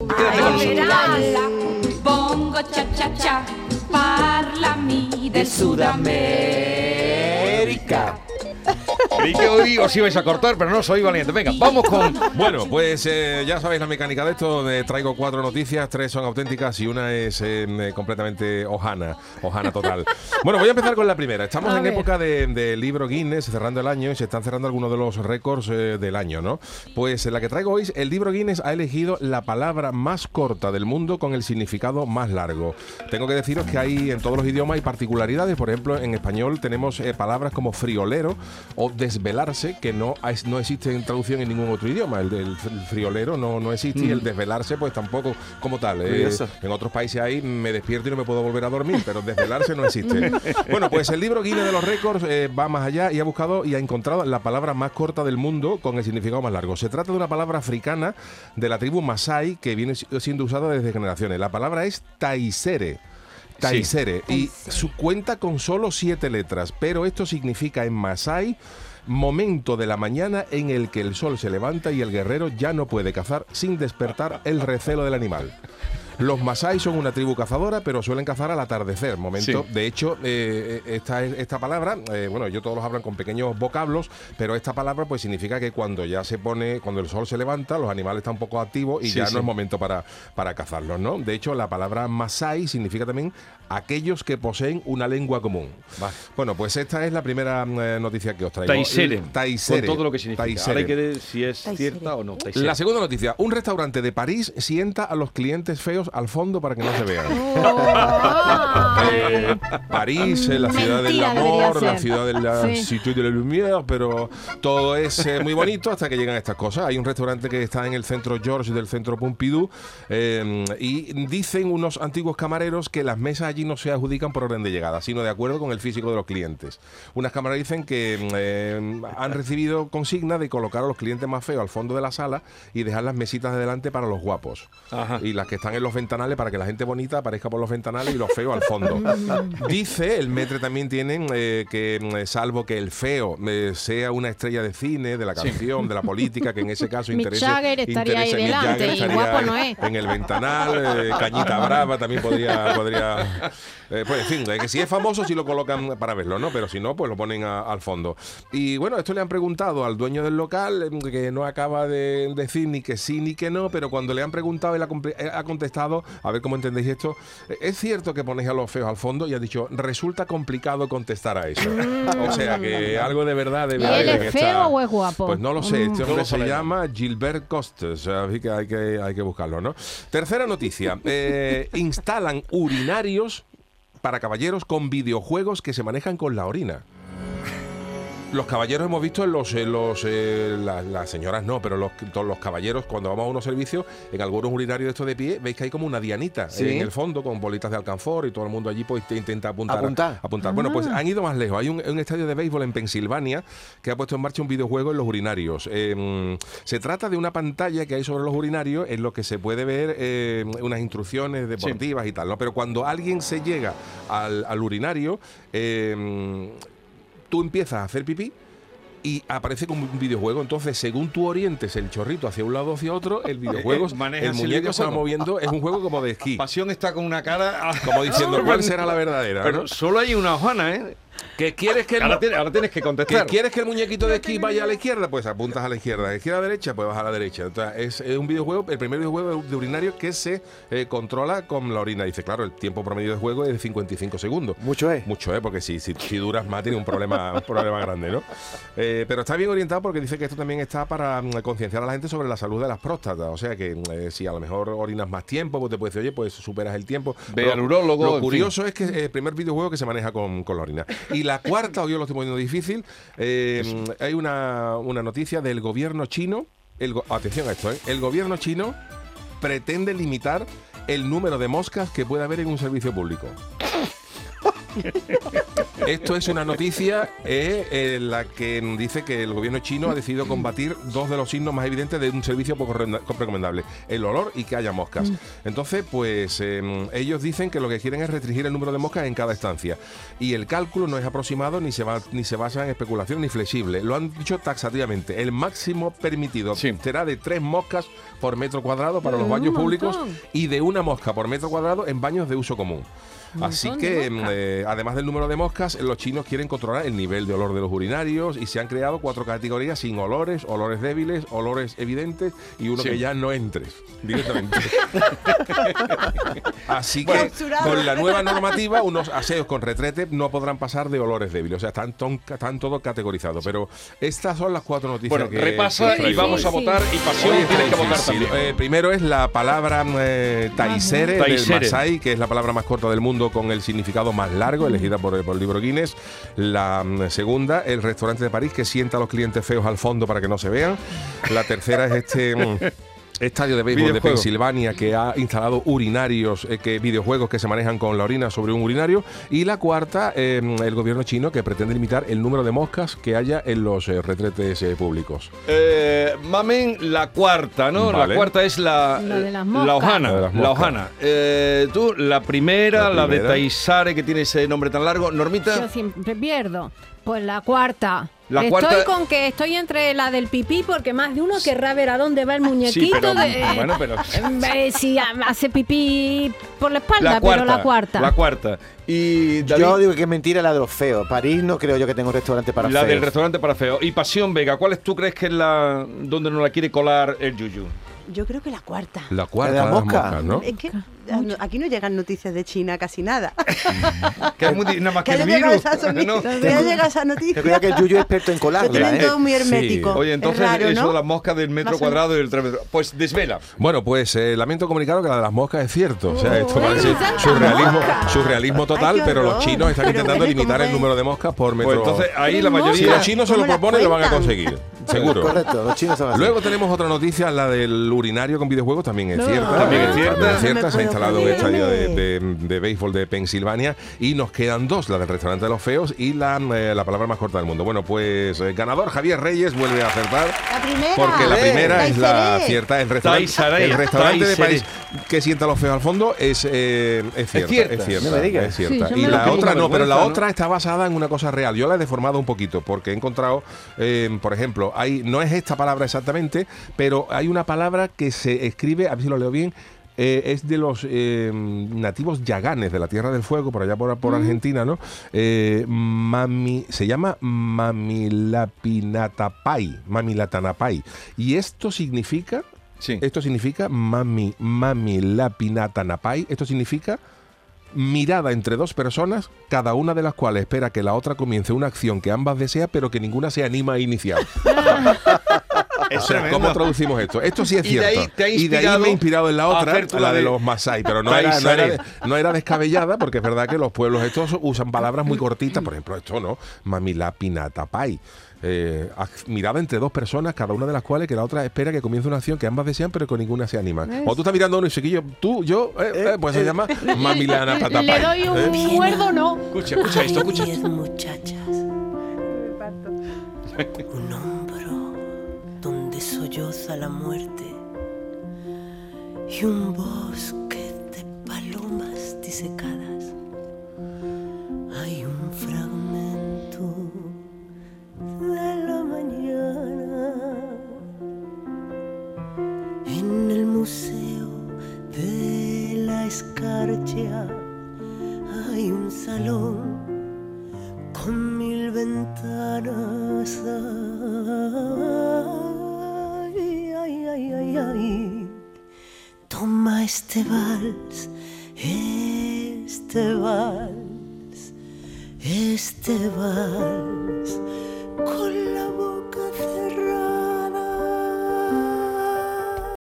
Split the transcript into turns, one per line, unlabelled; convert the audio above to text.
Quédate con nosotros.
Bongo cha cha cha, parlami del Sudamérica.
Creí que hoy os ibais a cortar, pero no soy valiente. Venga, vamos con.
Bueno, pues eh, ya sabéis la mecánica de esto. eh, traigo cuatro noticias, tres son auténticas y una es eh, eh, completamente hojana, hojana total. bueno, voy a empezar con la primera. Estamos
A
en
ver.
época de, de libro Guinness, cerrando el año y se están cerrando algunos de los récords eh, del año, ¿no? Pues eh, la que traigo hoy, es- el libro Guinness ha elegido la palabra más corta del mundo con el significado más largo. Tengo que deciros que hay en todos los idiomas hay particularidades. Por ejemplo, en español tenemos eh, palabras como friolero o desvelarse que no, es- no existe en traducción en ningún otro idioma. El del fr- friolero no, no existe y el desvelarse pues tampoco como tal. Eh, en otros países hay me despierto y no me puedo volver a dormir, pero desvelarse no existe. bueno, pues el libro Guinness de los récords eh, va más allá y ha buscado y ha encontrado la palabra más corta del mundo con el significado más largo. Se trata de una palabra africana de la tribu Masai que viene si- siendo usada desde generaciones. La palabra es taisere. Taisere. Y su cuenta con solo siete letras, pero esto significa en Masai momento de la mañana en el que el sol se levanta y el guerrero ya no puede cazar sin despertar el recelo del animal. Los Masai son una tribu cazadora, pero suelen cazar al atardecer. Momento,
Sí.
de hecho, eh, esta, esta palabra, eh, bueno, ellos todos los hablan con pequeños vocablos, pero esta palabra pues significa que cuando ya se pone, cuando el sol se levanta, los animales están un poco activos y
Sí,
ya
sí.
no es momento para, para cazarlos, ¿no? De hecho, la palabra Masai significa también aquellos que poseen una lengua común.
Vale.
Bueno, pues esta es la primera eh, noticia que os traigo.
Taisere.
Taisere.
Con todo lo que significa.
Taisere.
Ahora hay que ver si es
Taisere.
cierta o no. Taisere.
La segunda noticia. Un restaurante de París sienta a los clientes feos al fondo para que no se vean. Eh, París, eh, la ciudad del
debería
amor, la
ser.
ciudad de la
Sí.
Cité de la Lumière, pero todo es eh, muy bonito hasta que llegan estas cosas. Hay un restaurante que está en el centro George del centro Pompidou eh, y dicen unos antiguos camareros que las mesas allí no se adjudican por orden de llegada, sino de acuerdo con el físico de los clientes. Unas cámaras dicen que eh, han recibido consigna de colocar a los clientes más feos al fondo de la sala y dejar las mesitas de delante para los guapos.
Ajá.
Y las que están en los ventanales para que la gente bonita aparezca por los ventanales y los feos al fondo. Dice, el metre también tienen eh, que, mm, salvo que el feo eh, sea una estrella de cine, de la canción, de la política, que en ese caso
Mick
interese.
Jagger estaría ahí
interese- Mick
delante
Jagger
y guapo no es.
En el ventanal, eh, Cañita Brava también podría. podría eh, pues en fin, eh, que si es famoso, sí lo colocan para verlo, ¿no? Pero si no, pues lo ponen a- al fondo. Y bueno, esto le han preguntado al dueño del local, eh, que no acaba de decir ni que sí ni que no, pero cuando le han preguntado, él ha, eh, ha contestado, a ver cómo entendéis esto, es cierto que ponéis a los feos al fondo y ha dicho, resulta complicado contestar a eso. o sea que algo de verdad debe
¿Y él
haber
es feo
esta-
o es guapo?
Pues no lo sé, este hombre se llama Gilbert Costes, así que hay que, hay que buscarlo, ¿no? Tercera noticia, eh, instalan urinarios para caballeros con videojuegos que se manejan con la orina. Los caballeros hemos visto en los, en los eh, la- las señoras no, pero los, los caballeros cuando vamos a unos servicios, en algunos urinarios de estos de pie, veis que hay como una dianita
Sí.
en el fondo con bolitas de alcanfor y todo el mundo allí pues te intenta apuntar.
Apuntar.
apuntar. Bueno, pues han ido más lejos. Hay un, un estadio de béisbol en Pensilvania que ha puesto en marcha un videojuego en los urinarios. Eh, se trata de una pantalla que hay sobre los urinarios en lo que se puede ver eh, unas instrucciones deportivas y tal, ¿no? Pero cuando alguien se llega al, al urinario, eh, tú empiezas a hacer pipí y aparece como un videojuego. Entonces, según tú orientes el chorrito hacia un lado o hacia otro, el videojuego,
Eh,
el muñeco se va moviendo. Es un juego como de esquí.
Pasión está con una cara.
Como diciendo, ¿cuál será la verdadera?
Pero
no?
solo hay una hojana, ¿eh?
¿Que quieres que el,
Ahora tienes, ahora tienes que
que
contestar.
quieres que el muñequito de esquí vaya a la izquierda? Pues apuntas a la izquierda. De izquierda a derecha, pues vas a la derecha. Entonces, es, es un videojuego, el primer videojuego de urinario que se eh, controla con la orina. Dice, claro, el tiempo promedio de juego es de 55 segundos.
Mucho es.
Mucho, ¿eh? Porque si, si, si duras más, tiene un problema, un problema grande, ¿no? Eh, pero está bien orientado porque dice que esto también está para mm, concienciar a la gente sobre la salud de las próstatas. O sea que mm, eh, si a lo mejor orinas más tiempo, pues te puede decir, oye, pues superas el tiempo.
Ve al urólogo,
Lo
fin.
curioso es que es el primer videojuego que se maneja con, con la orina. Y la cuarta, hoy yo lo estoy poniendo difícil, eh, hay una, una noticia del gobierno chino. El, atención a esto, ¿eh? El gobierno chino pretende limitar el número de moscas que puede haber en un servicio público. Esto es una noticia eh, en la que dice que el gobierno chino ha decidido combatir dos de los signos más evidentes de un servicio poco re- recomendable, el olor y que haya moscas. Entonces, pues eh, ellos dicen que lo que quieren es restringir el número de moscas en cada estancia. Y el cálculo no es aproximado ni se, va, ni se basa en especulación ni flexible. Lo han dicho taxativamente. El máximo permitido
Sí.
será de tres moscas por metro cuadrado para los baños
montón.
públicos y de una mosca por metro cuadrado en baños de uso común. Así que, eh, además del número de moscas, los chinos quieren controlar el nivel de olor de los urinarios y se han creado cuatro categorías sin olores, olores débiles, olores evidentes y uno
Sí.
que ya no entres directamente. Así que, con la nueva normativa, unos aseos con retrete no podrán pasar de olores débiles. O sea, están, están todo categorizado. Pero estas son las cuatro noticias
Bueno,
que
repasa
que
y vamos a votar y pasión
Oye,
tienes que votar
sí,
también.
eh, primero es la palabra eh, taisere, del
Taisere.
Masái, que es la palabra más corta del mundo con el significado más largo, elegida por, por el libro Guinness. La mm, segunda, el restaurante de París, que sienta a los clientes feos al fondo para que no se vean. La tercera es este... Estadio de béisbol de. Pensilvania que ha instalado urinarios, eh, que videojuegos que se manejan con la orina sobre un urinario. Y la cuarta, eh, el gobierno chino que pretende limitar el número de moscas que haya en los eh, retretes eh, públicos.
Eh, Mamen, la cuarta, ¿no?
Vale.
La cuarta es la,
La de las
la
moscas.
hojana.
La de las
La hojana. Eh, tú, la primera,
La
la, de
primera.
Taisare, que tiene ese nombre tan largo. Normita.
Yo siempre pierdo. Pues la cuarta.
La
estoy
cuarta-
con que estoy entre la del pipí porque más de uno querrá ver a dónde va el muñequito.
Sí, pero,
de,
bueno, pero-
eh, si ha- hace pipí por la espalda,
La cuarta.
pero la cuarta.
La cuarta. Y David,
Yo digo que es mentira la de los feos. París no creo yo que tenga un restaurante para
la
feos.
del restaurante para feo. Y Pasión Vega, ¿cuál es tú crees que es la donde nos la quiere colar el Yuyu?
Yo creo que la cuarta.
La cuarta
¿La de
de
la
las moscas, ¿no?
Es que aquí no llegan noticias de China casi nada.
Que es muy nada más que
Que
el virus. ¿no?
que haya llegado esa
Te
noticia.
cuida que el Yuyu es experto en
Lo
colarla,
tienen
¿eh?
todo muy hermético.
Oye,
Es
entonces
raro,
eso
¿no?
de las moscas del metro
Más
cuadrado y del tres metros. Pues desvela.
Bueno, pues eh, lamento comunicaros que la de las moscas es cierto. O sea, esto
Uy,
parece surrealismo, surrealismo total, pero los chinos están
Pero
intentando limitar el
es.
número de moscas por metro.
Pues entonces ahí la
Pero
si
mayoría.
los chinos se lo
¿Cómo las
proponen, lo van a conseguir. Seguro.
Correcto, los chinos son así.
Luego tenemos otra noticia, la del urinario con videojuegos, también es
No.
cierta.
También es cierta.
también es cierta,
No me
se ha instalado un estadio de, de- de béisbol de Pensilvania y nos quedan dos, la del restaurante de los feos y la, eh, la palabra más corta del mundo. Bueno, pues eh, ganador Javier Reyes vuelve a acertar.
La primera.
Porque la
Eh,
primera es la cierta. El restaurante, el restaurante de. París que sienta los feos al fondo es, eh, es cierta.
cierta.
Es cierta.
No me digas.
es cierta.
Sí,
y la otra no, pero la otra está basada en una cosa real. Yo la he deformado un poquito porque he encontrado, eh, por ejemplo, hay no es esta palabra exactamente, pero hay una palabra que se escribe, a ver si lo leo bien. eh, es de los eh, nativos yaganes de la Tierra del Fuego, por allá por, por Argentina, ¿no? Eh, mami, se llama Mamilapinatapai, Mamilatanapai. Y esto significa
Sí.
esto significa mami, mami la pinata napai. Esto significa mirada entre dos personas, cada una de las cuales espera que la otra comience una acción que ambas desea, pero que ninguna se anima a iniciar. O sea. ¿cómo traducimos esto? Esto sí es
Y de
cierto.
ahí te ha
y de ahí me he inspirado en la otra, la de
de-
los Masai, pero no era, no, era, no era descabellada, porque es verdad que los pueblos estos usan palabras muy cortitas, por ejemplo, esto no, mamila pinata pai. Eh, mirada entre dos personas, cada una de las cuales que la otra espera que comience una acción que ambas desean, pero que ninguna se anima.
¿Ves?
O tú estás mirando a uno y chiquillo, tú, yo, eh, eh, pues se llama mamilana patapai.
Le doy un
¿eh?
muerdo, no.
Escucha, escucha esto, escucha
muchachas. Un hombro solloza la muerte. Y un bosque de palomas disecadas. Hay un fragmento este vals, este vals, este vals